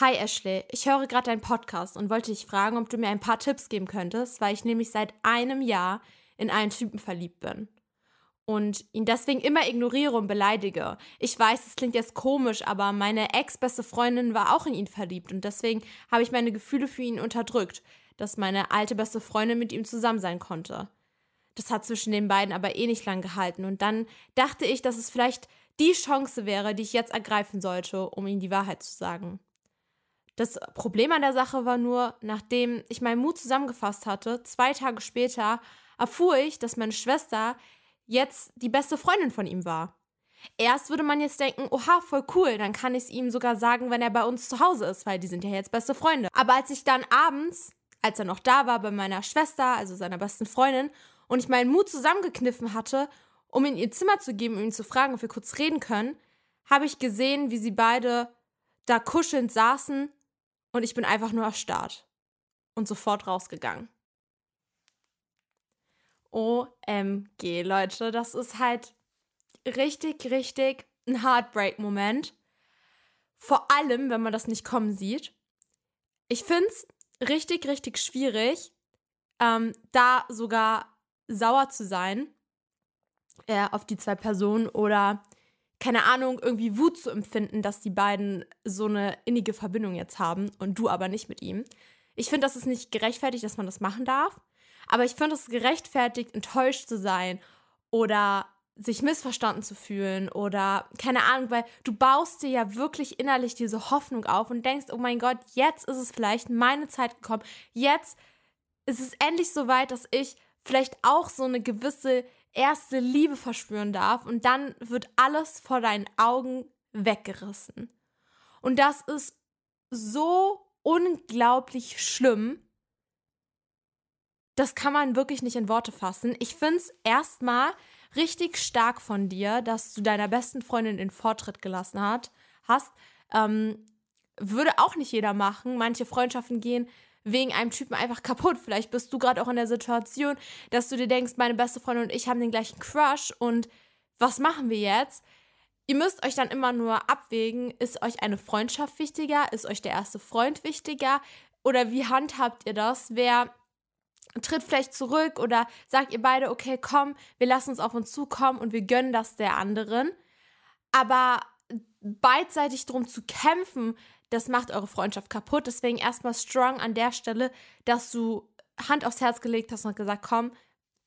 Hi Ashley, ich höre gerade deinen Podcast und wollte dich fragen, ob du mir ein paar Tipps geben könntest, weil ich nämlich seit einem Jahr in einen Typen verliebt bin. Und ihn deswegen immer ignoriere und beleidige. Ich weiß, es klingt jetzt komisch, aber meine ex-beste Freundin war auch in ihn verliebt und deswegen habe ich meine Gefühle für ihn unterdrückt, dass meine alte beste Freundin mit ihm zusammen sein konnte. Das hat zwischen den beiden aber eh nicht lang gehalten und dann dachte ich, dass es vielleicht die Chance wäre, die ich jetzt ergreifen sollte, um ihm die Wahrheit zu sagen. Das Problem an der Sache war nur, nachdem ich meinen Mut zusammengefasst hatte, zwei Tage später erfuhr ich, dass meine Schwester jetzt die beste Freundin von ihm war. Erst würde man jetzt denken, oha, voll cool, dann kann ich es ihm sogar sagen, wenn er bei uns zu Hause ist, weil die sind ja jetzt beste Freunde. Aber als ich dann abends, als er noch da war bei meiner Schwester, also seiner besten Freundin, und ich meinen Mut zusammengekniffen hatte, um in ihr Zimmer zu geben, um ihn zu fragen, ob wir kurz reden können, habe ich gesehen, wie sie beide da kuschelnd saßen und ich bin einfach nur erstarrt und sofort rausgegangen. OMG, Leute, das ist halt richtig, richtig ein Heartbreak-Moment. Vor allem, wenn man das nicht kommen sieht. Ich finde es richtig, richtig schwierig, ähm, da sogar sauer zu sein äh, auf die zwei Personen oder keine Ahnung, irgendwie Wut zu empfinden, dass die beiden so eine innige Verbindung jetzt haben und du aber nicht mit ihm. Ich finde, das ist nicht gerechtfertigt, dass man das machen darf. Aber ich finde es gerechtfertigt, enttäuscht zu sein oder sich missverstanden zu fühlen oder keine Ahnung, weil du baust dir ja wirklich innerlich diese Hoffnung auf und denkst, oh mein Gott, jetzt ist es vielleicht meine Zeit gekommen. Jetzt ist es endlich so weit, dass ich vielleicht auch so eine gewisse erste Liebe verspüren darf und dann wird alles vor deinen Augen weggerissen. Und das ist so unglaublich schlimm. Das kann man wirklich nicht in Worte fassen. Ich finde es erstmal richtig stark von dir, dass du deiner besten Freundin den Vortritt gelassen hat, hast. Ähm, würde auch nicht jeder machen. Manche Freundschaften gehen wegen einem Typen einfach kaputt. Vielleicht bist du gerade auch in der Situation, dass du dir denkst, meine beste Freundin und ich haben den gleichen Crush und was machen wir jetzt? Ihr müsst euch dann immer nur abwägen, ist euch eine Freundschaft wichtiger? Ist euch der erste Freund wichtiger? Oder wie handhabt ihr das? Wer tritt vielleicht zurück oder sagt ihr beide, okay, komm, wir lassen uns auf uns zukommen und wir gönnen das der anderen. Aber beidseitig drum zu kämpfen, das macht eure Freundschaft kaputt. Deswegen erstmal strong an der Stelle, dass du Hand aufs Herz gelegt hast und gesagt, komm,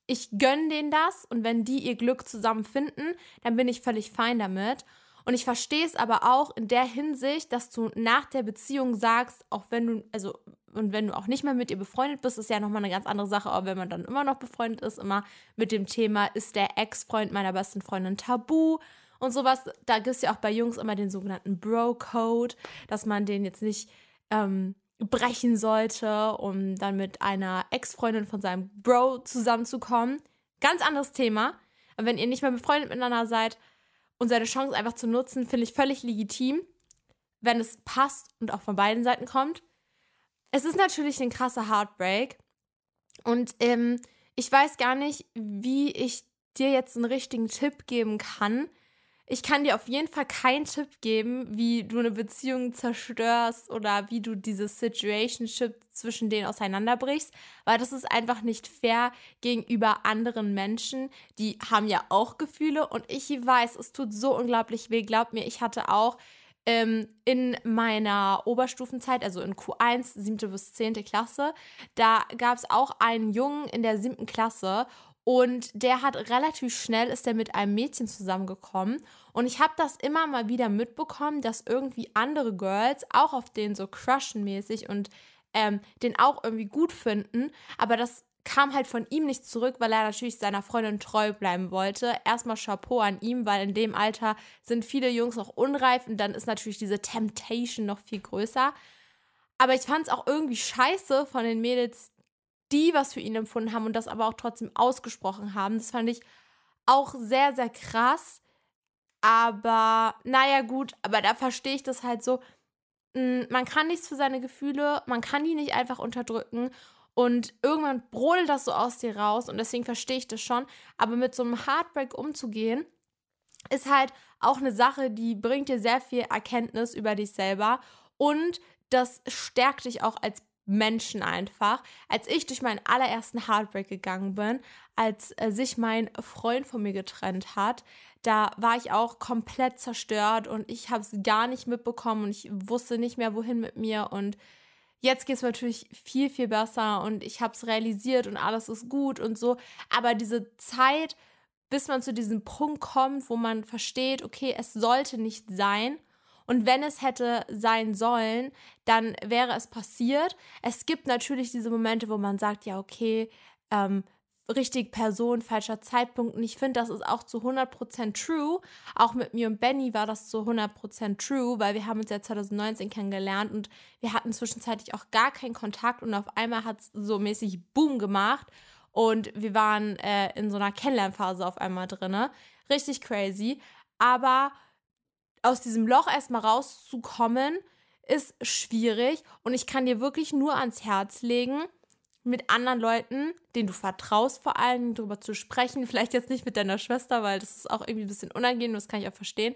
ich gönne denen das und wenn die ihr Glück zusammen finden, dann bin ich völlig fein damit. Und ich verstehe es aber auch in der Hinsicht, dass du nach der Beziehung sagst, auch wenn du, also, und wenn du auch nicht mehr mit ihr befreundet bist, ist ja nochmal eine ganz andere Sache, aber wenn man dann immer noch befreundet ist, immer mit dem Thema, ist der Ex-Freund meiner besten Freundin tabu? Und sowas. Da gibt es ja auch bei Jungs immer den sogenannten Bro-Code, dass man den jetzt nicht ähm, brechen sollte, um dann mit einer Ex-Freundin von seinem Bro zusammenzukommen. Ganz anderes Thema. Wenn ihr nicht mehr befreundet miteinander seid und seine Chance einfach zu nutzen, finde ich völlig legitim, wenn es passt und auch von beiden Seiten kommt. Es ist natürlich ein krasser Heartbreak. Und ähm, ich weiß gar nicht, wie ich dir jetzt einen richtigen Tipp geben kann, ich kann dir auf jeden Fall keinen Tipp geben, wie du eine Beziehung zerstörst oder wie du dieses Situationship zwischen denen auseinanderbrichst, weil das ist einfach nicht fair gegenüber anderen Menschen. Die haben ja auch Gefühle und ich weiß, es tut so unglaublich weh. Glaub mir, ich hatte auch ähm, in meiner Oberstufenzeit, also in Q1, siebte bis zehnte Klasse, da gab es auch einen Jungen in der siebten Klasse und der hat relativ schnell, ist er mit einem Mädchen zusammengekommen. Und ich habe das immer mal wieder mitbekommen, dass irgendwie andere Girls auch auf den so crushen mäßig und ähm, den auch irgendwie gut finden. Aber das kam halt von ihm nicht zurück, weil er natürlich seiner Freundin treu bleiben wollte. Erstmal Chapeau an ihm, weil in dem Alter sind viele Jungs noch unreif und dann ist natürlich diese Temptation noch viel größer. Aber ich fand es auch irgendwie scheiße von den Mädels, die was für ihn empfunden haben und das aber auch trotzdem ausgesprochen haben. Das fand ich auch sehr, sehr krass. Aber naja, gut, aber da verstehe ich das halt so. Hm, man kann nichts für seine Gefühle, man kann die nicht einfach unterdrücken. Und irgendwann brodelt das so aus dir raus und deswegen verstehe ich das schon. Aber mit so einem Heartbreak umzugehen, ist halt auch eine Sache, die bringt dir sehr viel Erkenntnis über dich selber und das stärkt dich auch als Menschen einfach. Als ich durch meinen allerersten Heartbreak gegangen bin, als äh, sich mein Freund von mir getrennt hat, da war ich auch komplett zerstört und ich habe es gar nicht mitbekommen und ich wusste nicht mehr, wohin mit mir. Und jetzt geht es natürlich viel, viel besser und ich habe es realisiert und alles ist gut und so. Aber diese Zeit, bis man zu diesem Punkt kommt, wo man versteht, okay, es sollte nicht sein und wenn es hätte sein sollen, dann wäre es passiert. Es gibt natürlich diese Momente, wo man sagt, ja, okay, ähm, richtig Person, falscher Zeitpunkt. Und ich finde, das ist auch zu 100% true. Auch mit mir und Benny war das zu 100% true, weil wir haben uns ja 2019 kennengelernt und wir hatten zwischenzeitlich auch gar keinen Kontakt und auf einmal hat es so mäßig Boom gemacht und wir waren äh, in so einer Kennenlernphase auf einmal drin. Richtig crazy. Aber aus diesem Loch erstmal rauszukommen, ist schwierig und ich kann dir wirklich nur ans Herz legen, mit anderen Leuten, denen du vertraust, vor allem darüber zu sprechen. Vielleicht jetzt nicht mit deiner Schwester, weil das ist auch irgendwie ein bisschen unangenehm, das kann ich auch verstehen.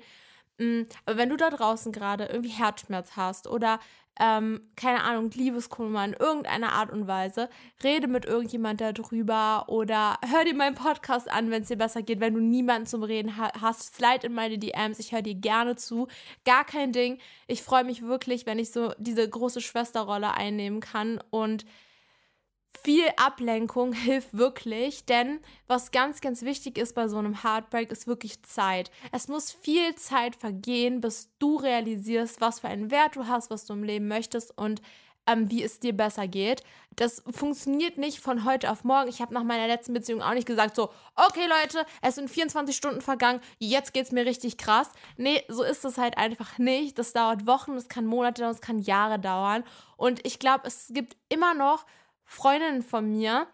Mm, aber wenn du da draußen gerade irgendwie Herzschmerz hast oder ähm, keine Ahnung, Liebeskummer in irgendeiner Art und Weise, rede mit irgendjemand darüber oder hör dir meinen Podcast an, wenn es dir besser geht, wenn du niemanden zum Reden ha hast, slide in meine DMs, ich höre dir gerne zu, gar kein Ding. Ich freue mich wirklich, wenn ich so diese große Schwesterrolle einnehmen kann und viel Ablenkung hilft wirklich, denn was ganz, ganz wichtig ist bei so einem Heartbreak, ist wirklich Zeit. Es muss viel Zeit vergehen, bis du realisierst, was für einen Wert du hast, was du im Leben möchtest und ähm, wie es dir besser geht. Das funktioniert nicht von heute auf morgen. Ich habe nach meiner letzten Beziehung auch nicht gesagt, so, okay Leute, es sind 24 Stunden vergangen, jetzt geht es mir richtig krass. Nee, so ist es halt einfach nicht. Das dauert Wochen, es kann Monate es kann Jahre dauern. Und ich glaube, es gibt immer noch Freundinnen von mir,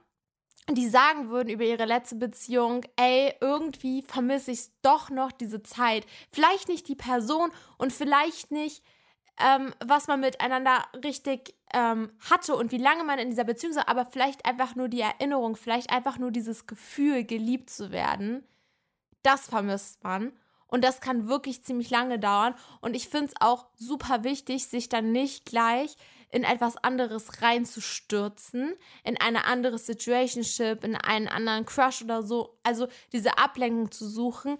die sagen würden über ihre letzte Beziehung, ey, irgendwie vermisse ich doch noch diese Zeit. Vielleicht nicht die Person und vielleicht nicht, ähm, was man miteinander richtig ähm, hatte und wie lange man in dieser Beziehung war, aber vielleicht einfach nur die Erinnerung, vielleicht einfach nur dieses Gefühl, geliebt zu werden. Das vermisst man. Und das kann wirklich ziemlich lange dauern. Und ich finde es auch super wichtig, sich dann nicht gleich in etwas anderes reinzustürzen, in eine andere Situationship, in einen anderen Crush oder so. Also diese Ablenkung zu suchen,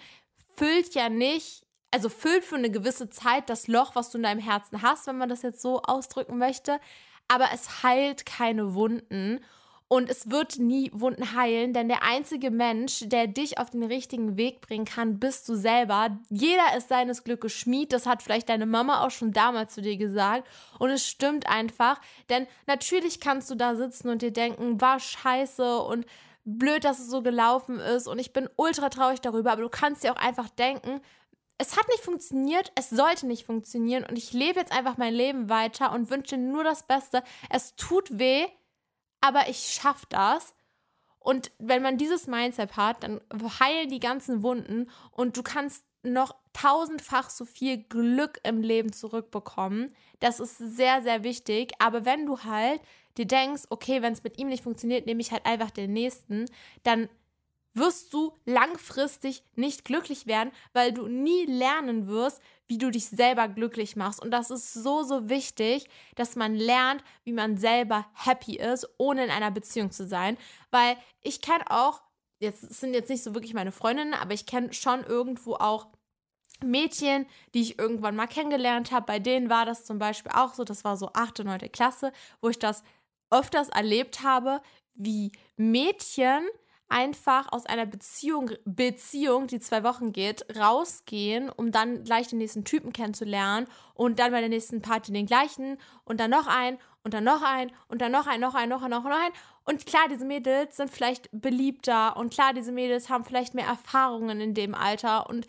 füllt ja nicht, also füllt für eine gewisse Zeit das Loch, was du in deinem Herzen hast, wenn man das jetzt so ausdrücken möchte, aber es heilt keine Wunden und es wird nie Wunden heilen, denn der einzige Mensch, der dich auf den richtigen Weg bringen kann, bist du selber. Jeder ist seines Glückes Schmied. Das hat vielleicht deine Mama auch schon damals zu dir gesagt. Und es stimmt einfach, denn natürlich kannst du da sitzen und dir denken, war scheiße und blöd, dass es so gelaufen ist und ich bin ultra traurig darüber, aber du kannst dir auch einfach denken, es hat nicht funktioniert, es sollte nicht funktionieren und ich lebe jetzt einfach mein Leben weiter und wünsche nur das Beste. Es tut weh, aber ich schaffe das. Und wenn man dieses Mindset hat, dann heilen die ganzen Wunden und du kannst noch tausendfach so viel Glück im Leben zurückbekommen. Das ist sehr, sehr wichtig. Aber wenn du halt dir denkst, okay, wenn es mit ihm nicht funktioniert, nehme ich halt einfach den nächsten, dann wirst du langfristig nicht glücklich werden, weil du nie lernen wirst, wie du dich selber glücklich machst. Und das ist so, so wichtig, dass man lernt, wie man selber happy ist, ohne in einer Beziehung zu sein. Weil ich kenne auch, jetzt sind jetzt nicht so wirklich meine Freundinnen, aber ich kenne schon irgendwo auch Mädchen, die ich irgendwann mal kennengelernt habe. Bei denen war das zum Beispiel auch so, das war so 8., 9. Klasse, wo ich das öfters erlebt habe, wie Mädchen einfach aus einer Beziehung, Beziehung, die zwei Wochen geht, rausgehen, um dann gleich den nächsten Typen kennenzulernen und dann bei der nächsten Party den gleichen und dann noch ein und dann noch ein und dann noch ein, noch ein, noch ein, noch ein. Und klar, diese Mädels sind vielleicht beliebter und klar, diese Mädels haben vielleicht mehr Erfahrungen in dem Alter und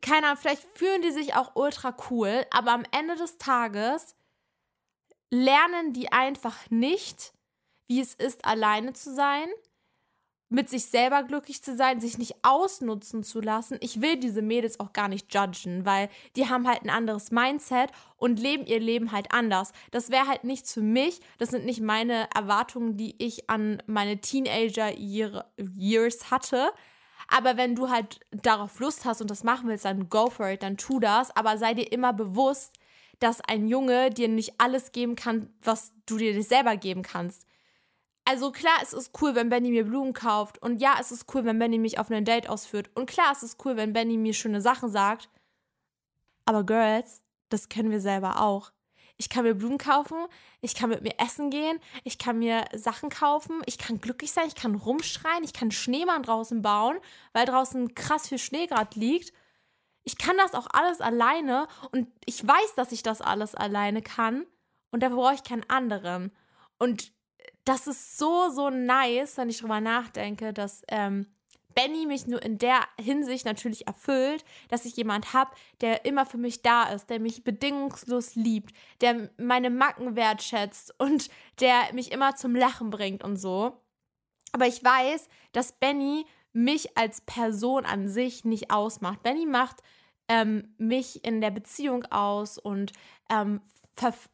keine Ahnung, vielleicht fühlen die sich auch ultra cool, aber am Ende des Tages lernen die einfach nicht, wie es ist, alleine zu sein mit sich selber glücklich zu sein, sich nicht ausnutzen zu lassen. Ich will diese Mädels auch gar nicht judgen, weil die haben halt ein anderes Mindset und leben ihr Leben halt anders. Das wäre halt nichts für mich. Das sind nicht meine Erwartungen, die ich an meine Teenager-Years hatte. Aber wenn du halt darauf Lust hast und das machen willst, dann go for it, dann tu das. Aber sei dir immer bewusst, dass ein Junge dir nicht alles geben kann, was du dir nicht selber geben kannst. Also klar, es ist cool, wenn Benny mir Blumen kauft. Und ja, es ist cool, wenn Benny mich auf ein Date ausführt. Und klar, es ist cool, wenn Benny mir schöne Sachen sagt. Aber Girls, das können wir selber auch. Ich kann mir Blumen kaufen, ich kann mit mir essen gehen, ich kann mir Sachen kaufen, ich kann glücklich sein, ich kann rumschreien, ich kann Schneemann draußen bauen, weil draußen krass viel Schnee gerade liegt. Ich kann das auch alles alleine und ich weiß, dass ich das alles alleine kann und dafür brauche ich keinen anderen. Und das ist so, so nice, wenn ich drüber nachdenke, dass ähm, Benny mich nur in der Hinsicht natürlich erfüllt, dass ich jemand habe, der immer für mich da ist, der mich bedingungslos liebt, der meine Macken wertschätzt und der mich immer zum Lachen bringt und so. Aber ich weiß, dass Benny mich als Person an sich nicht ausmacht. Benny macht ähm, mich in der Beziehung aus und ähm,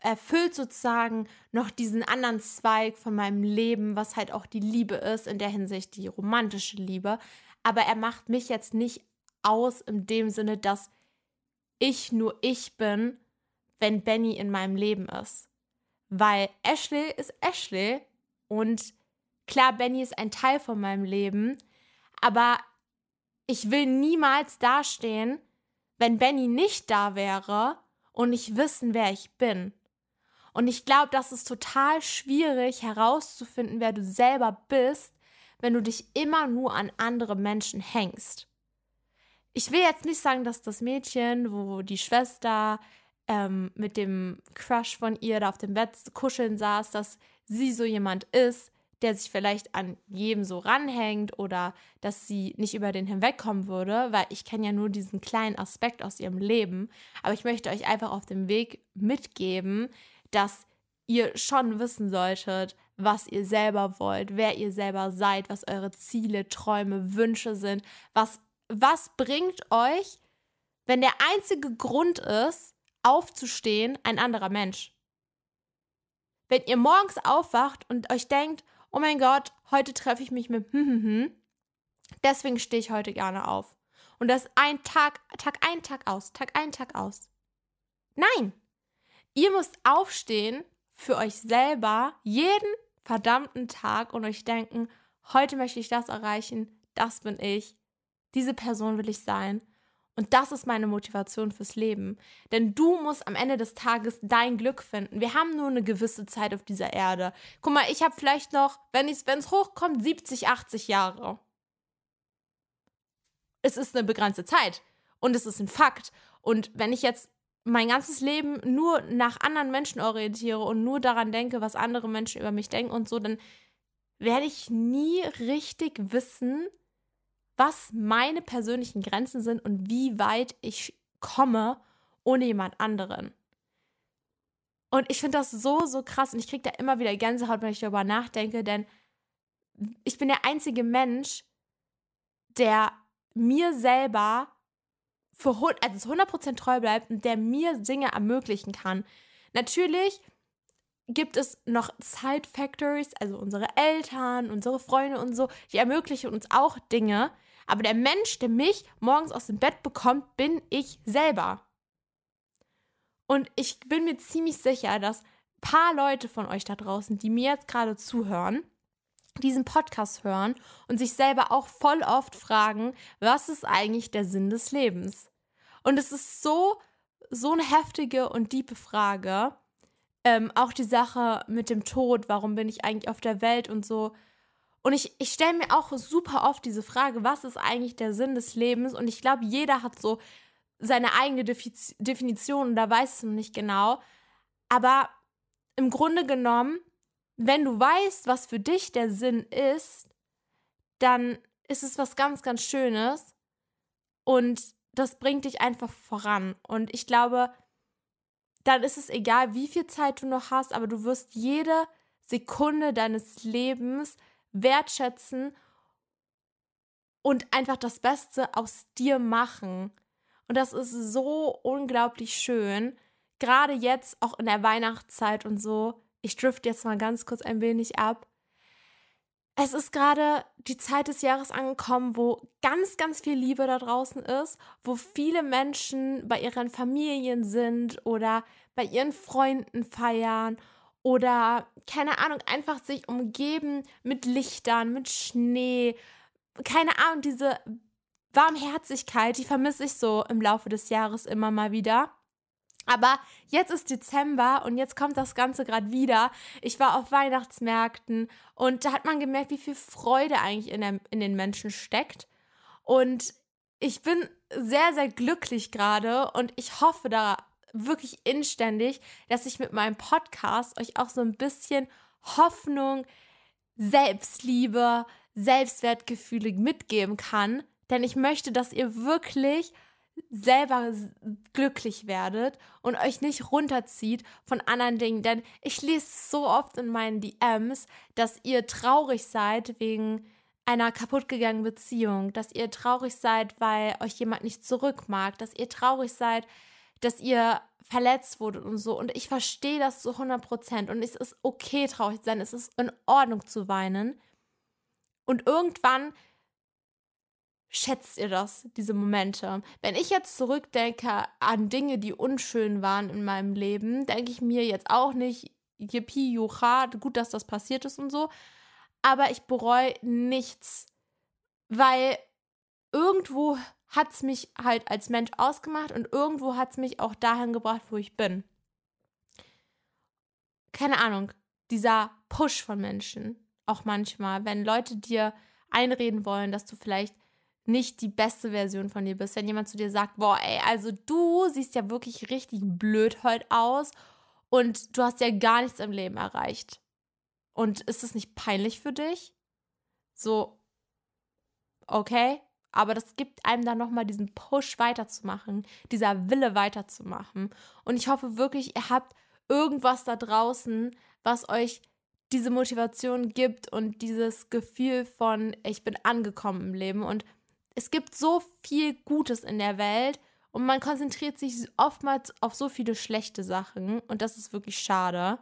erfüllt sozusagen noch diesen anderen Zweig von meinem Leben, was halt auch die Liebe ist, in der Hinsicht die romantische Liebe. Aber er macht mich jetzt nicht aus in dem Sinne, dass ich nur ich bin, wenn Benny in meinem Leben ist. Weil Ashley ist Ashley und klar, Benny ist ein Teil von meinem Leben, aber ich will niemals dastehen, wenn Benny nicht da wäre und nicht wissen, wer ich bin. Und ich glaube, das ist total schwierig herauszufinden, wer du selber bist, wenn du dich immer nur an andere Menschen hängst. Ich will jetzt nicht sagen, dass das Mädchen, wo die Schwester ähm, mit dem Crush von ihr da auf dem Bett kuscheln saß, dass sie so jemand ist, der sich vielleicht an jedem so ranhängt oder dass sie nicht über den hinwegkommen würde, weil ich kenne ja nur diesen kleinen Aspekt aus ihrem Leben. Aber ich möchte euch einfach auf dem Weg mitgeben, dass ihr schon wissen solltet, was ihr selber wollt, wer ihr selber seid, was eure Ziele, Träume, Wünsche sind, was, was bringt euch, wenn der einzige Grund ist, aufzustehen, ein anderer Mensch. Wenn ihr morgens aufwacht und euch denkt, oh mein Gott, heute treffe ich mich mit hm, hm, hm. Deswegen stehe ich heute gerne auf. Und das ein Tag, Tag ein, Tag aus, Tag ein, Tag aus. Nein! Ihr müsst aufstehen für euch selber jeden verdammten Tag und euch denken, heute möchte ich das erreichen, das bin ich, diese Person will ich sein. Und das ist meine Motivation fürs Leben. Denn du musst am Ende des Tages dein Glück finden. Wir haben nur eine gewisse Zeit auf dieser Erde. Guck mal, ich habe vielleicht noch, wenn es hochkommt, 70, 80 Jahre. Es ist eine begrenzte Zeit. Und es ist ein Fakt. Und wenn ich jetzt mein ganzes Leben nur nach anderen Menschen orientiere und nur daran denke, was andere Menschen über mich denken und so, dann werde ich nie richtig wissen, was meine persönlichen Grenzen sind und wie weit ich komme ohne jemand anderen. Und ich finde das so, so krass und ich kriege da immer wieder Gänsehaut, wenn ich darüber nachdenke, denn ich bin der einzige Mensch, der mir selber für also 100% treu bleibt und der mir Dinge ermöglichen kann. Natürlich gibt es noch Side Factors, also unsere Eltern, unsere Freunde und so, die ermöglichen uns auch Dinge, aber der Mensch, der mich morgens aus dem Bett bekommt, bin ich selber. Und ich bin mir ziemlich sicher, dass ein paar Leute von euch da draußen, die mir jetzt gerade zuhören, diesen Podcast hören und sich selber auch voll oft fragen, was ist eigentlich der Sinn des Lebens? Und es ist so, so eine heftige und tiefe Frage. Ähm, auch die Sache mit dem Tod, warum bin ich eigentlich auf der Welt und so. Und ich, ich stelle mir auch super oft diese Frage, was ist eigentlich der Sinn des Lebens? Und ich glaube, jeder hat so seine eigene Defiz Definition und da weiß es noch nicht genau. Aber im Grunde genommen, wenn du weißt, was für dich der Sinn ist, dann ist es was ganz, ganz Schönes. Und das bringt dich einfach voran. Und ich glaube, dann ist es egal, wie viel Zeit du noch hast, aber du wirst jede Sekunde deines Lebens wertschätzen und einfach das Beste aus dir machen. Und das ist so unglaublich schön. Gerade jetzt, auch in der Weihnachtszeit und so. Ich drift jetzt mal ganz kurz ein wenig ab. es ist gerade die Zeit des Jahres angekommen, wo ganz, ganz viel Liebe da draußen ist, wo viele Menschen bei ihren Familien sind oder bei ihren Freunden feiern oder keine Ahnung, einfach sich umgeben mit Lichtern, mit Schnee. Keine Ahnung, diese Warmherzigkeit, die vermisse ich so im Laufe des Jahres immer mal wieder. Aber jetzt ist Dezember und jetzt kommt das Ganze gerade wieder. Ich war auf Weihnachtsmärkten und da hat man gemerkt, wie viel Freude eigentlich in, der, in den Menschen steckt. Und ich bin sehr, sehr glücklich gerade und ich hoffe da wirklich inständig, dass ich mit meinem Podcast euch auch so ein bisschen Hoffnung, Selbstliebe, Selbstwertgefühle mitgeben kann. Denn ich möchte, dass ihr wirklich selber glücklich werdet und euch nicht runterzieht von anderen Dingen. Denn ich lese so oft in meinen DMs, dass ihr traurig seid wegen einer kaputtgegangenen Beziehung, dass ihr traurig seid, weil euch jemand nicht zurück mag, dass ihr traurig seid, dass ihr verletzt wurdet und so. Und ich verstehe das zu 100 Prozent. Und es ist okay, traurig zu sein. Es ist in Ordnung zu weinen. Und irgendwann schätzt ihr das, diese Momente? Wenn ich jetzt zurückdenke an Dinge, die unschön waren in meinem Leben, denke ich mir jetzt auch nicht, yippie, jucha, gut, dass das passiert ist und so. Aber ich bereue nichts, weil irgendwo hat es mich halt als Mensch ausgemacht und irgendwo hat es mich auch dahin gebracht, wo ich bin. Keine Ahnung, dieser Push von Menschen, auch manchmal, wenn Leute dir einreden wollen, dass du vielleicht nicht die beste Version von dir bist. Wenn jemand zu dir sagt, boah, ey, also du siehst ja wirklich richtig blöd heute aus und du hast ja gar nichts im Leben erreicht. Und ist das nicht peinlich für dich? So, okay, aber das gibt einem dann nochmal diesen Push weiterzumachen, dieser Wille weiterzumachen. Und ich hoffe wirklich, ihr habt irgendwas da draußen, was euch diese Motivation gibt und dieses Gefühl von, ich bin angekommen im Leben und es gibt so viel Gutes in der Welt und man konzentriert sich oftmals auf so viele schlechte Sachen und das ist wirklich schade.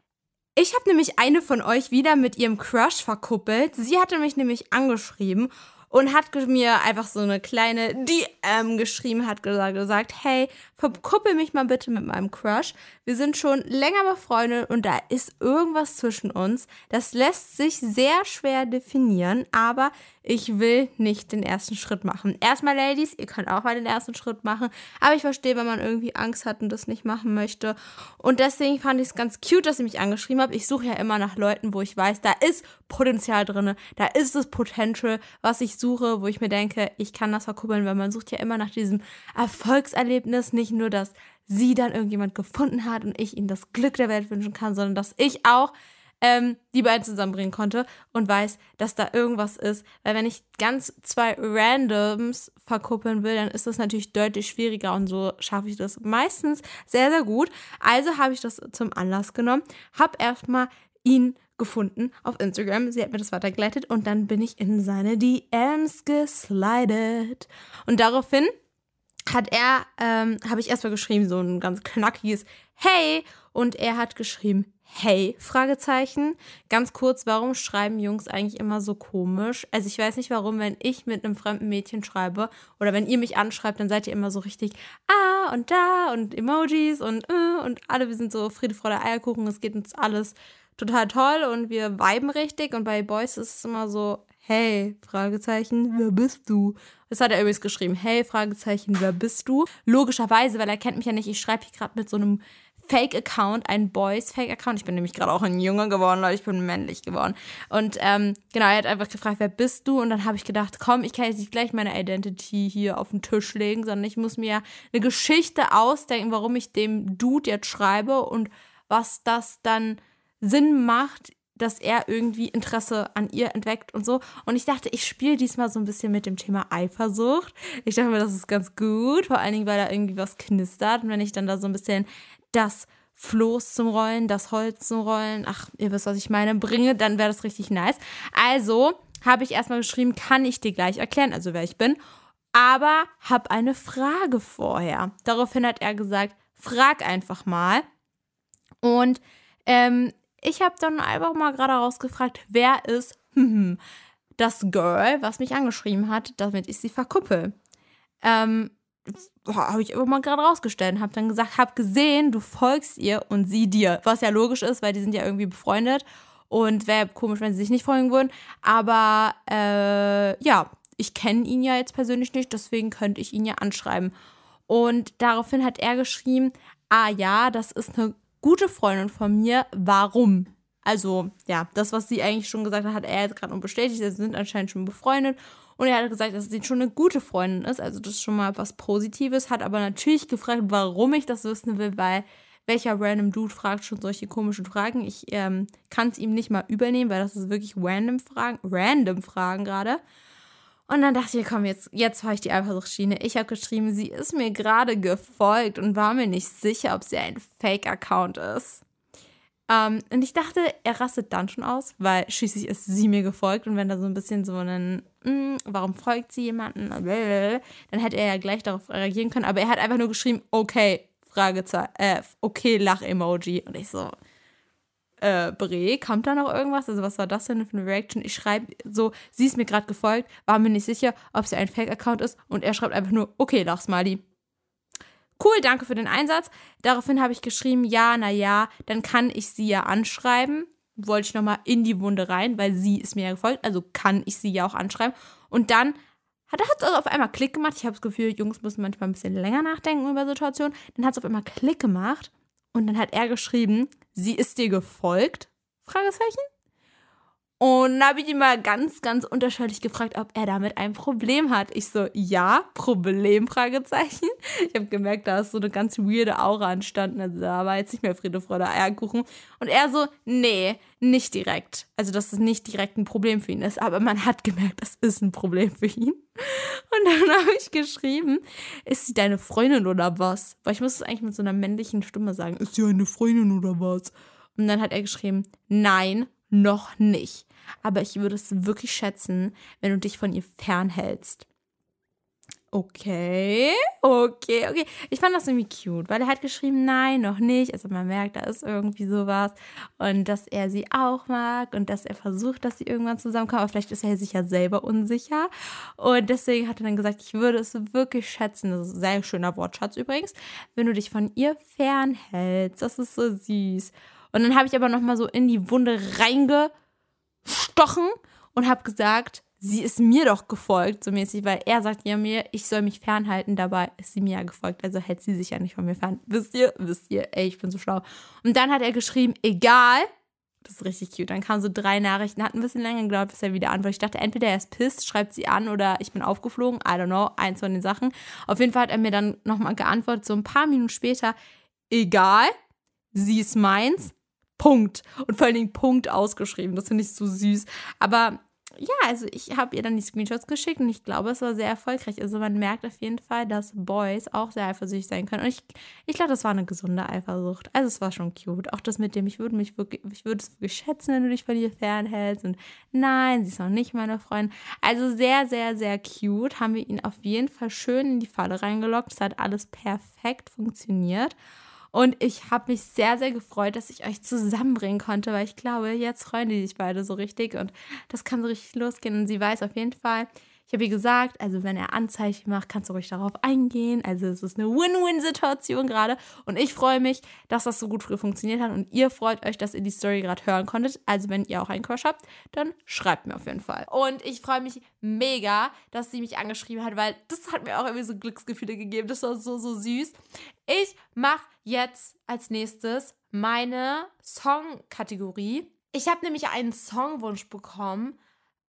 Ich habe nämlich eine von euch wieder mit ihrem Crush verkuppelt. Sie hatte mich nämlich angeschrieben und hat mir einfach so eine kleine DM geschrieben, hat gesagt, hey, verkuppel mich mal bitte mit meinem Crush. Wir sind schon länger befreundet und da ist irgendwas zwischen uns. Das lässt sich sehr schwer definieren, aber ich will nicht den ersten Schritt machen. Erstmal, Ladies, ihr könnt auch mal den ersten Schritt machen, aber ich verstehe, wenn man irgendwie Angst hat und das nicht machen möchte. Und deswegen fand ich es ganz cute, dass sie mich angeschrieben hat. Ich suche ja immer nach Leuten, wo ich weiß, da ist Potenzial drin, da ist das Potential, was ich suche, wo ich mir denke, ich kann das verkuppeln, weil man sucht ja immer nach diesem Erfolgserlebnis, nicht nur, dass sie dann irgendjemand gefunden hat und ich ihnen das Glück der Welt wünschen kann, sondern dass ich auch ähm, die beiden zusammenbringen konnte und weiß, dass da irgendwas ist. Weil wenn ich ganz zwei Randoms verkuppeln will, dann ist das natürlich deutlich schwieriger und so schaffe ich das meistens sehr, sehr gut. Also habe ich das zum Anlass genommen, habe erstmal ihn gefunden auf Instagram. Sie hat mir das weitergeleitet und dann bin ich in seine DMs geslidet. Und daraufhin hat er, ähm, habe ich erstmal geschrieben, so ein ganz knackiges Hey. Und er hat geschrieben, Hey, Fragezeichen. Ganz kurz, warum schreiben Jungs eigentlich immer so komisch? Also ich weiß nicht warum, wenn ich mit einem fremden Mädchen schreibe oder wenn ihr mich anschreibt, dann seid ihr immer so richtig ah und da und Emojis und äh, und alle, wir sind so Friede, Freude, Eierkuchen, es geht uns alles total toll und wir viben richtig und bei Boys ist es immer so, hey, Fragezeichen, wer bist du? Das hat er übrigens geschrieben, hey, Fragezeichen, wer bist du? Logischerweise, weil er kennt mich ja nicht, ich schreibe hier gerade mit so einem Fake-Account, ein Boys-Fake-Account. Ich bin nämlich gerade auch ein Junge geworden, Leute, ich bin männlich geworden. Und ähm, genau, er hat einfach gefragt, wer bist du? Und dann habe ich gedacht, komm, ich kann jetzt nicht gleich meine Identity hier auf den Tisch legen, sondern ich muss mir eine Geschichte ausdenken, warum ich dem Dude jetzt schreibe und was das dann Sinn macht, dass er irgendwie Interesse an ihr entweckt und so. Und ich dachte, ich spiele diesmal so ein bisschen mit dem Thema Eifersucht. Ich dachte mir, das ist ganz gut, vor allen Dingen, weil da irgendwie was knistert. Und wenn ich dann da so ein bisschen das Floß zum Rollen, das Holz zum Rollen, ach, ihr wisst, was ich meine, bringe, dann wäre das richtig nice. Also habe ich erstmal geschrieben, kann ich dir gleich erklären, also wer ich bin, aber habe eine Frage vorher. Daraufhin hat er gesagt, frag einfach mal. Und ähm, ich habe dann einfach mal gerade rausgefragt, wer ist das Girl, was mich angeschrieben hat, damit ich sie verkuppel. Ähm, habe ich immer mal gerade rausgestellt und habe dann gesagt, hab gesehen, du folgst ihr und sie dir. Was ja logisch ist, weil die sind ja irgendwie befreundet und wäre komisch, wenn sie sich nicht folgen würden. Aber äh, ja, ich kenne ihn ja jetzt persönlich nicht, deswegen könnte ich ihn ja anschreiben. Und daraufhin hat er geschrieben, ah ja, das ist eine gute Freundin von mir, warum? Also, ja, das, was sie eigentlich schon gesagt hat, hat er jetzt gerade noch bestätigt. Sie sind anscheinend schon befreundet. Und er hat gesagt, dass sie schon eine gute Freundin ist. Also, das ist schon mal was Positives. Hat aber natürlich gefragt, warum ich das wissen will, weil welcher random Dude fragt schon solche komischen Fragen. Ich ähm, kann es ihm nicht mal übernehmen, weil das ist wirklich random Fragen, random Fragen gerade. Und dann dachte ich, komm, jetzt, jetzt fahre ich die Eifersuchtsschiene. Ich habe geschrieben, sie ist mir gerade gefolgt und war mir nicht sicher, ob sie ein Fake-Account ist. Ähm, und ich dachte, er rastet dann schon aus, weil schließlich ist sie mir gefolgt. Und wenn da so ein bisschen so ein, mm, warum folgt sie jemanden, dann hätte er ja gleich darauf reagieren können. Aber er hat einfach nur geschrieben, okay, Fragezeichen, äh, okay, Lach-Emoji. Und ich so, äh, Bre, kommt da noch irgendwas? Also, was war das denn für eine Reaction? Ich schreibe so, sie ist mir gerade gefolgt, war mir nicht sicher, ob sie ein Fake-Account ist und er schreibt einfach nur, okay, lach Smiley. Cool, danke für den Einsatz. Daraufhin habe ich geschrieben, ja, na ja, dann kann ich sie ja anschreiben. Wollte ich nochmal in die Wunde rein, weil sie ist mir ja gefolgt, also kann ich sie ja auch anschreiben. Und dann hat es also auf einmal Klick gemacht. Ich habe das Gefühl, Jungs müssen manchmal ein bisschen länger nachdenken über Situationen. Dann hat es auf einmal Klick gemacht und dann hat er geschrieben, sie ist dir gefolgt? Fragezeichen. Und dann habe ich ihn mal ganz, ganz unterschiedlich gefragt, ob er damit ein Problem hat. Ich so, ja, Problem, Fragezeichen. Ich habe gemerkt, da ist so eine ganz weirde Aura entstanden. Also da war jetzt nicht mehr Friede, Freude, Eierkuchen. Und er so, nee, nicht direkt. Also, dass es nicht direkt ein Problem für ihn ist. Aber man hat gemerkt, das ist ein Problem für ihn. Und dann habe ich geschrieben, ist sie deine Freundin oder was? Weil ich muss es eigentlich mit so einer männlichen Stimme sagen. Ist sie eine Freundin oder was? Und dann hat er geschrieben, nein, noch nicht. Aber ich würde es wirklich schätzen, wenn du dich von ihr fernhältst. Okay, okay, okay. Ich fand das irgendwie cute, weil er hat geschrieben, nein, noch nicht. Also man merkt, da ist irgendwie sowas. Und dass er sie auch mag und dass er versucht, dass sie irgendwann zusammenkommen. Aber vielleicht ist er sich ja selber unsicher. Und deswegen hat er dann gesagt, ich würde es wirklich schätzen. Das ist ein sehr schöner Wortschatz übrigens, wenn du dich von ihr fernhältst. Das ist so süß. Und dann habe ich aber nochmal so in die Wunde reingestochen und habe gesagt, sie ist mir doch gefolgt, so mäßig, weil er sagt ja mir, ich soll mich fernhalten, dabei ist sie mir ja gefolgt, also hält sie sich ja nicht von mir fern. Wisst ihr, wisst ihr, ey, ich bin so schlau. Und dann hat er geschrieben, egal, das ist richtig cute. Dann kamen so drei Nachrichten, hat ein bisschen länger gedauert, bis er wieder antwortet. Ich dachte, entweder er ist pisst, schreibt sie an oder ich bin aufgeflogen. I don't know, eins von den Sachen. Auf jeden Fall hat er mir dann nochmal geantwortet, so ein paar Minuten später, egal, sie ist meins, Punkt. Und vor allen Dingen Punkt ausgeschrieben. Das finde ich so süß. Aber ja, also ich habe ihr dann die Screenshots geschickt und ich glaube, es war sehr erfolgreich. Also man merkt auf jeden Fall, dass Boys auch sehr eifersüchtig sein können. Und ich, ich glaube, das war eine gesunde Eifersucht. Also es war schon cute. Auch das mit dem, ich würde mich wirklich, ich würde es wirklich schätzen, wenn du dich von ihr fernhältst. Und nein, sie ist noch nicht meine Freundin. Also sehr, sehr, sehr cute. Haben wir ihn auf jeden Fall schön in die Falle reingelockt. Es hat alles perfekt funktioniert. Und ich habe mich sehr, sehr gefreut, dass ich euch zusammenbringen konnte, weil ich glaube, jetzt freuen die sich beide so richtig und das kann so richtig losgehen. Und sie weiß auf jeden Fall, ich habe ihr gesagt, also wenn er Anzeichen macht, kannst du ruhig darauf eingehen. Also es ist eine Win-Win-Situation gerade. Und ich freue mich, dass das so gut funktioniert hat. Und ihr freut euch, dass ihr die Story gerade hören konntet. Also wenn ihr auch einen Crush habt, dann schreibt mir auf jeden Fall. Und ich freue mich mega, dass sie mich angeschrieben hat, weil das hat mir auch irgendwie so Glücksgefühle gegeben. Das war so, so süß. Ich mache jetzt als nächstes meine Song-Kategorie. Ich habe nämlich einen Songwunsch bekommen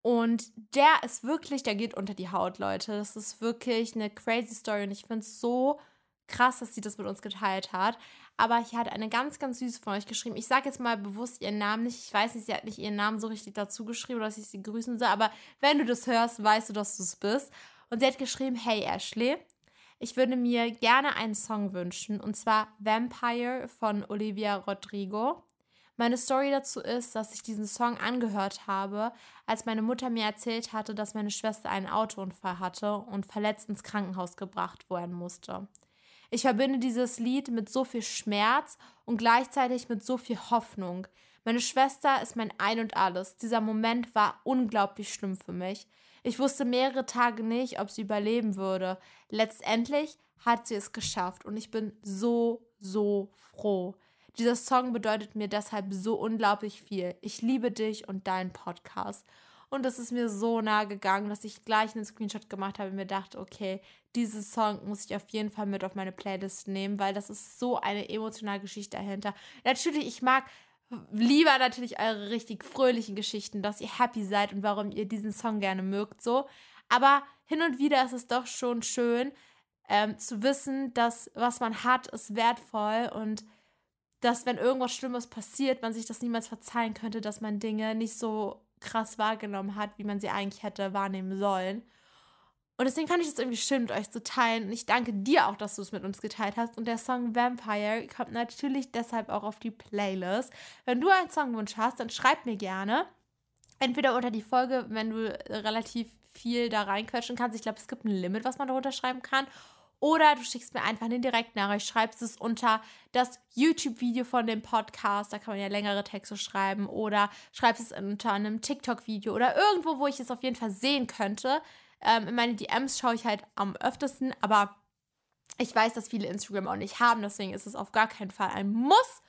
und der ist wirklich, der geht unter die Haut, Leute. Das ist wirklich eine crazy Story und ich finde es so krass, dass sie das mit uns geteilt hat. Aber ich hatte eine ganz, ganz süße von euch geschrieben. Ich sage jetzt mal bewusst ihren Namen nicht. Ich weiß nicht, sie hat nicht ihren Namen so richtig dazu geschrieben, dass ich sie grüßen soll. Aber wenn du das hörst, weißt du, dass du es bist. Und sie hat geschrieben: Hey Ashley, ich würde mir gerne einen Song wünschen. Und zwar Vampire von Olivia Rodrigo. Meine Story dazu ist, dass ich diesen Song angehört habe, als meine Mutter mir erzählt hatte, dass meine Schwester einen Autounfall hatte und verletzt ins Krankenhaus gebracht werden musste. Ich verbinde dieses Lied mit so viel Schmerz und gleichzeitig mit so viel Hoffnung. Meine Schwester ist mein Ein und alles. Dieser Moment war unglaublich schlimm für mich. Ich wusste mehrere Tage nicht, ob sie überleben würde. Letztendlich hat sie es geschafft und ich bin so, so froh. Dieser Song bedeutet mir deshalb so unglaublich viel. Ich liebe dich und deinen Podcast. Und es ist mir so nahe gegangen, dass ich gleich einen Screenshot gemacht habe und mir dachte, okay, diesen Song muss ich auf jeden Fall mit auf meine Playlist nehmen, weil das ist so eine emotionale Geschichte dahinter. Natürlich, ich mag lieber natürlich eure richtig fröhlichen Geschichten, dass ihr happy seid und warum ihr diesen Song gerne mögt, so. Aber hin und wieder ist es doch schon schön ähm, zu wissen, dass was man hat, ist wertvoll und dass wenn irgendwas Schlimmes passiert, man sich das niemals verzeihen könnte, dass man Dinge nicht so krass wahrgenommen hat, wie man sie eigentlich hätte wahrnehmen sollen. Und deswegen fand ich es irgendwie schön, mit euch zu teilen. Und ich danke dir auch, dass du es mit uns geteilt hast. Und der Song Vampire kommt natürlich deshalb auch auf die Playlist. Wenn du einen Songwunsch hast, dann schreib mir gerne. Entweder unter die Folge, wenn du relativ viel da reinquetschen kannst. Ich glaube, es gibt ein Limit, was man darunter schreiben kann. Oder du schickst mir einfach eine Direktnachricht, schreibst es unter das YouTube-Video von dem Podcast, da kann man ja längere Texte schreiben, oder schreibst es unter einem TikTok-Video oder irgendwo, wo ich es auf jeden Fall sehen könnte. Ähm, in meine DMs schaue ich halt am öftesten, aber ich weiß, dass viele Instagram auch nicht haben, deswegen ist es auf gar keinen Fall ein Muss.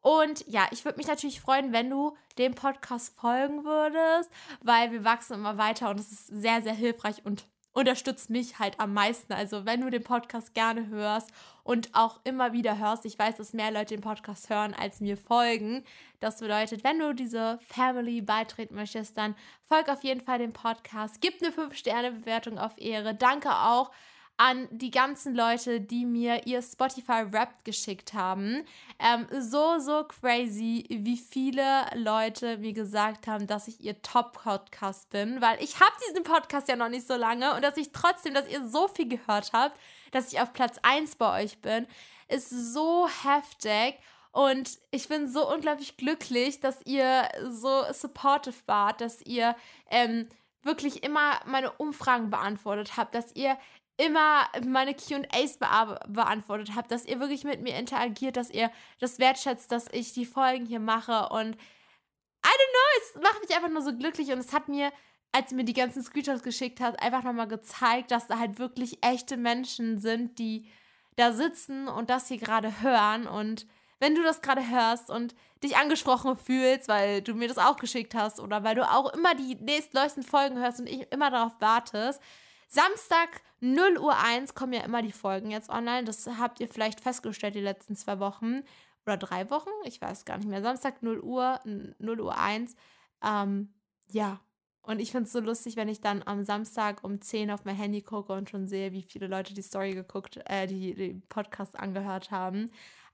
Und ja, ich würde mich natürlich freuen, wenn du dem Podcast folgen würdest, weil wir wachsen immer weiter und es ist sehr, sehr hilfreich und unterstützt mich halt am meisten. Also wenn du den Podcast gerne hörst und auch immer wieder hörst, ich weiß, dass mehr Leute den Podcast hören, als mir folgen. Das bedeutet, wenn du diese Family beitreten möchtest, dann folg auf jeden Fall dem Podcast. Gib eine 5-Sterne-Bewertung auf Ehre. Danke auch an die ganzen Leute, die mir ihr Spotify Rap geschickt haben. Ähm, so, so crazy, wie viele Leute mir gesagt haben, dass ich ihr Top-Podcast bin, weil ich habe diesen Podcast ja noch nicht so lange und dass ich trotzdem, dass ihr so viel gehört habt, dass ich auf Platz 1 bei euch bin, ist so heftig. Und ich bin so unglaublich glücklich, dass ihr so supportive wart, dass ihr ähm, wirklich immer meine Umfragen beantwortet habt, dass ihr immer meine QAs beantwortet habt, dass ihr wirklich mit mir interagiert, dass ihr das wertschätzt, dass ich die Folgen hier mache. Und I don't know, es macht mich einfach nur so glücklich. Und es hat mir, als ihr mir die ganzen Screenshots geschickt habt, einfach nochmal gezeigt, dass da halt wirklich echte Menschen sind, die da sitzen und das hier gerade hören. Und wenn du das gerade hörst und dich angesprochen fühlst, weil du mir das auch geschickt hast oder weil du auch immer die nächsten Folgen hörst und ich immer darauf wartest, Samstag 0 Uhr 1 kommen ja immer die Folgen jetzt online. Das habt ihr vielleicht festgestellt die letzten zwei Wochen oder drei Wochen. Ich weiß gar nicht mehr. Samstag 0 Uhr, 0 Uhr 1. Ähm, ja. Und ich finde es so lustig, wenn ich dann am Samstag um 10 auf mein Handy gucke und schon sehe, wie viele Leute die Story geguckt, äh, die, den Podcast angehört haben.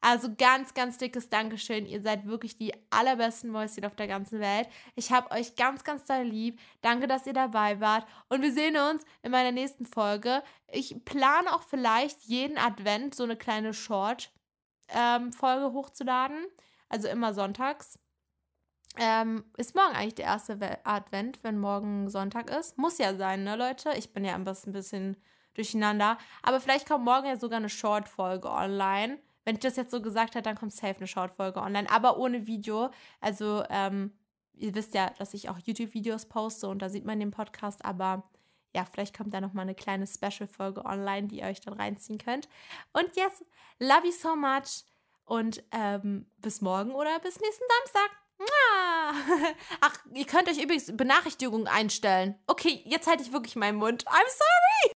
Also ganz, ganz dickes Dankeschön. Ihr seid wirklich die allerbesten Mäuschen auf der ganzen Welt. Ich habe euch ganz, ganz doll lieb. Danke, dass ihr dabei wart. Und wir sehen uns in meiner nächsten Folge. Ich plane auch vielleicht jeden Advent so eine kleine Short-Folge ähm, hochzuladen. Also immer sonntags. Ähm, ist morgen eigentlich der erste Advent, wenn morgen Sonntag ist? Muss ja sein, ne, Leute? Ich bin ja am besten ein bisschen durcheinander. Aber vielleicht kommt morgen ja sogar eine Short-Folge online. Wenn ich das jetzt so gesagt habe, dann kommt safe eine Short-Folge online, aber ohne Video. Also, ähm, ihr wisst ja, dass ich auch YouTube-Videos poste und da sieht man den Podcast, aber ja, vielleicht kommt da nochmal eine kleine Special-Folge online, die ihr euch dann reinziehen könnt. Und yes, love you so much und ähm, bis morgen oder bis nächsten Samstag. Ach, ihr könnt euch übrigens Benachrichtigungen einstellen. Okay, jetzt halte ich wirklich meinen Mund. I'm sorry.